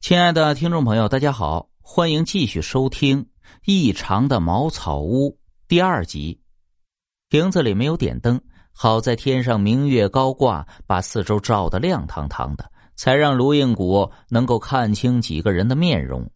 亲爱的听众朋友，大家好，欢迎继续收听《异常的茅草屋》第二集。亭子里没有点灯，好在天上明月高挂，把四周照得亮堂堂的，才让卢应谷能够看清几个人的面容。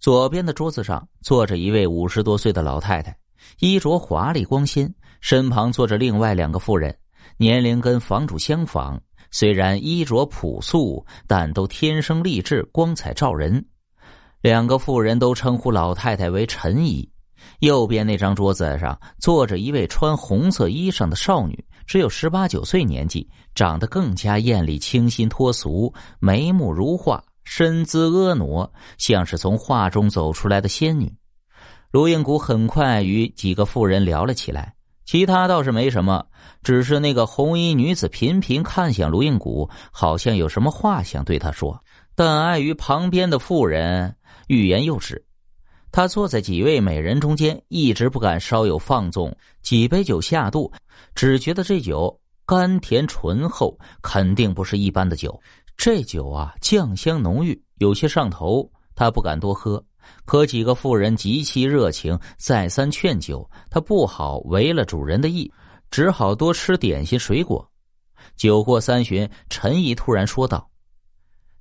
左边的桌子上坐着一位五十多岁的老太太，衣着华丽光鲜，身旁坐着另外两个妇人，年龄跟房主相仿。虽然衣着朴素，但都天生丽质，光彩照人。两个妇人都称呼老太太为陈姨。右边那张桌子上坐着一位穿红色衣裳的少女，只有十八九岁年纪，长得更加艳丽、清新脱俗，眉目如画，身姿婀娜，像是从画中走出来的仙女。卢应谷很快与几个妇人聊了起来。其他倒是没什么，只是那个红衣女子频频看向卢应谷，好像有什么话想对他说，但碍于旁边的妇人欲言又止，他坐在几位美人中间，一直不敢稍有放纵。几杯酒下肚，只觉得这酒甘甜醇厚，肯定不是一般的酒。这酒啊，酱香浓郁，有些上头，他不敢多喝。可几个妇人极其热情，再三劝酒，他不好违了主人的意，只好多吃点心水果。酒过三巡，陈毅突然说道：“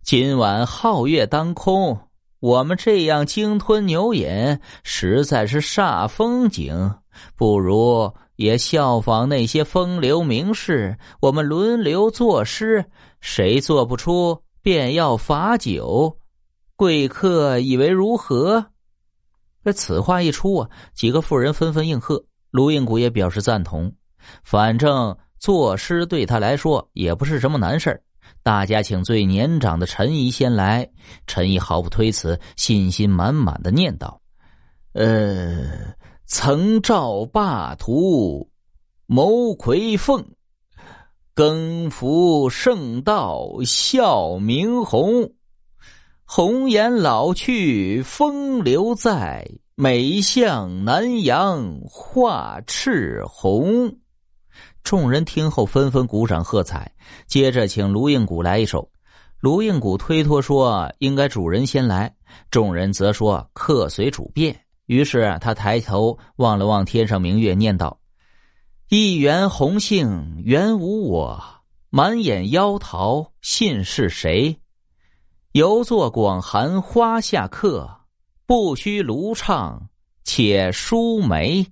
今晚皓月当空，我们这样鲸吞牛饮，实在是煞风景。不如也效仿那些风流名士，我们轮流作诗，谁做不出，便要罚酒。”贵客以为如何？这此话一出啊，几个妇人纷纷应和。卢应谷也表示赞同。反正作诗对他来说也不是什么难事大家请最年长的陈姨先来。陈姨毫不推辞，信心满满的念道：“呃，曾照霸图，谋魁凤，更服圣道，孝明弘。”红颜老去风流在，美向南阳画赤红。众人听后纷纷鼓掌喝彩。接着请卢应谷来一首。卢应谷推脱说：“应该主人先来。”众人则说：“客随主便。”于是他抬头望了望天上明月，念道：“一园红杏原无我，满眼妖桃信是谁？”犹作广寒花下客，不须卢唱，且舒眉。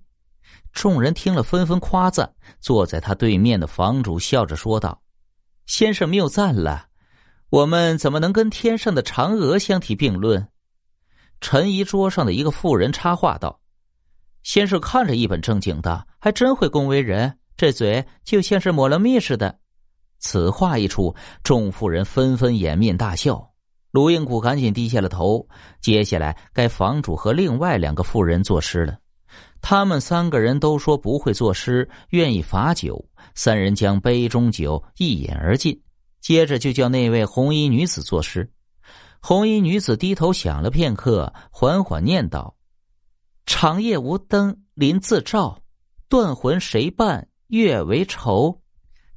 众人听了，纷纷夸赞。坐在他对面的房主笑着说道：“先生谬赞了，我们怎么能跟天上的嫦娥相提并论？”陈怡桌上的一个妇人插话道：“先生看着一本正经的，还真会恭维人，这嘴就像是抹了蜜似的。”此话一出，众妇人纷纷掩面大笑。卢应谷赶紧低下了头。接下来该房主和另外两个妇人作诗了。他们三个人都说不会作诗，愿意罚酒。三人将杯中酒一饮而尽。接着就叫那位红衣女子作诗。红衣女子低头想了片刻，缓缓念道：“长夜无灯临自照，断魂谁伴月为愁？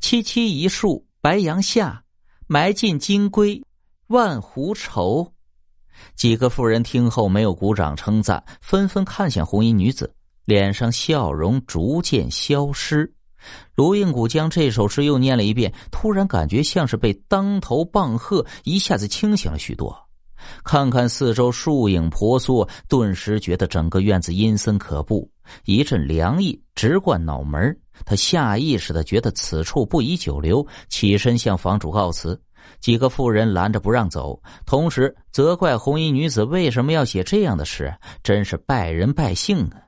凄凄一树白杨下，埋尽金龟。”万壶愁，几个妇人听后没有鼓掌称赞，纷纷看向红衣女子，脸上笑容逐渐消失。卢应谷将这首诗又念了一遍，突然感觉像是被当头棒喝，一下子清醒了许多。看看四周树影婆娑，顿时觉得整个院子阴森可怖，一阵凉意直灌脑门。他下意识的觉得此处不宜久留，起身向房主告辞。几个妇人拦着不让走，同时责怪红衣女子为什么要写这样的诗，真是败人败兴啊！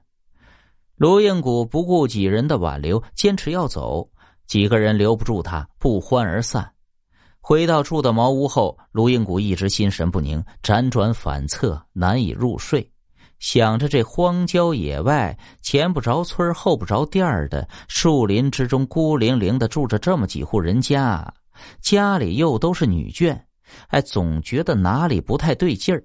卢应谷不顾几人的挽留，坚持要走，几个人留不住他，不欢而散。回到住的茅屋后，卢应谷一直心神不宁，辗转反侧，难以入睡，想着这荒郊野外，前不着村后不着店的树林之中，孤零零的住着这么几户人家。家里又都是女眷，哎，总觉得哪里不太对劲儿。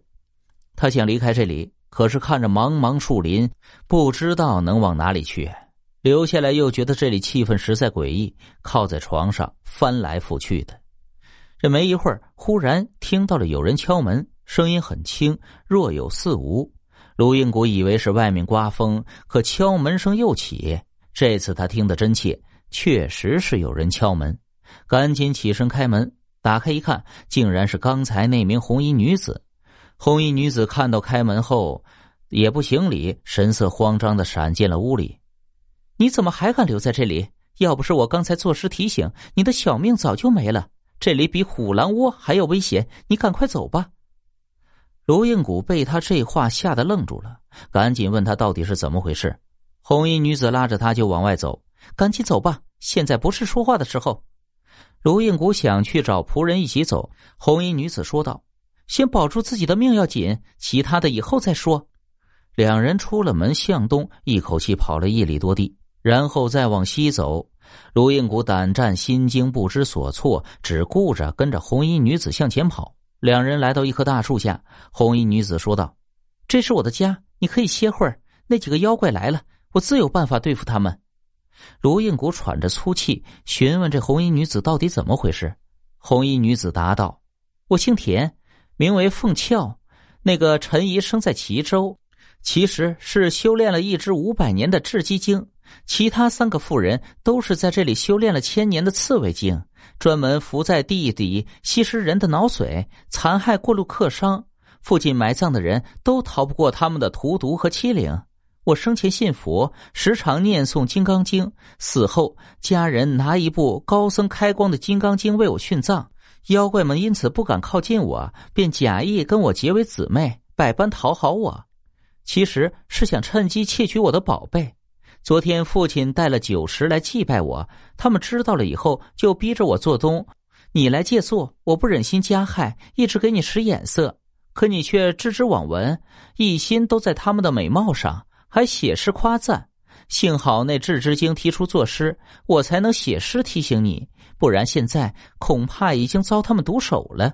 他想离开这里，可是看着茫茫树林，不知道能往哪里去。留下来又觉得这里气氛实在诡异，靠在床上翻来覆去的。这没一会儿，忽然听到了有人敲门，声音很轻，若有似无。卢应谷以为是外面刮风，可敲门声又起。这次他听得真切，确实是有人敲门，赶紧起身开门。打开一看，竟然是刚才那名红衣女子。红衣女子看到开门后，也不行礼，神色慌张的闪进了屋里。你怎么还敢留在这里？要不是我刚才作诗提醒，你的小命早就没了。这里比虎狼窝还要危险，你赶快走吧。卢应谷被他这话吓得愣住了，赶紧问他到底是怎么回事。红衣女子拉着他就往外走，赶紧走吧，现在不是说话的时候。卢应谷想去找仆人一起走，红衣女子说道：“先保住自己的命要紧，其他的以后再说。”两人出了门，向东一口气跑了一里多地。然后再往西走，卢应谷胆战心惊，不知所措，只顾着跟着红衣女子向前跑。两人来到一棵大树下，红衣女子说道：“这是我的家，你可以歇会儿。那几个妖怪来了，我自有办法对付他们。”卢应谷喘着粗气，询问这红衣女子到底怎么回事。红衣女子答道：“我姓田，名为凤俏，那个陈怡生在齐州，其实是修炼了一只五百年的雉鸡精。”其他三个妇人都是在这里修炼了千年的刺猬精，专门伏在地底吸食人的脑髓，残害过路客商。附近埋葬的人都逃不过他们的荼毒和欺凌。我生前信佛，时常念诵《金刚经》，死后家人拿一部高僧开光的《金刚经》为我殉葬。妖怪们因此不敢靠近我，便假意跟我结为姊妹，百般讨好我，其实是想趁机窃取我的宝贝。昨天父亲带了酒食来祭拜我，他们知道了以后就逼着我做东。你来借宿，我不忍心加害，一直给你使眼色，可你却置之罔闻，一心都在他们的美貌上，还写诗夸赞。幸好那智之精提出作诗，我才能写诗提醒你，不然现在恐怕已经遭他们毒手了。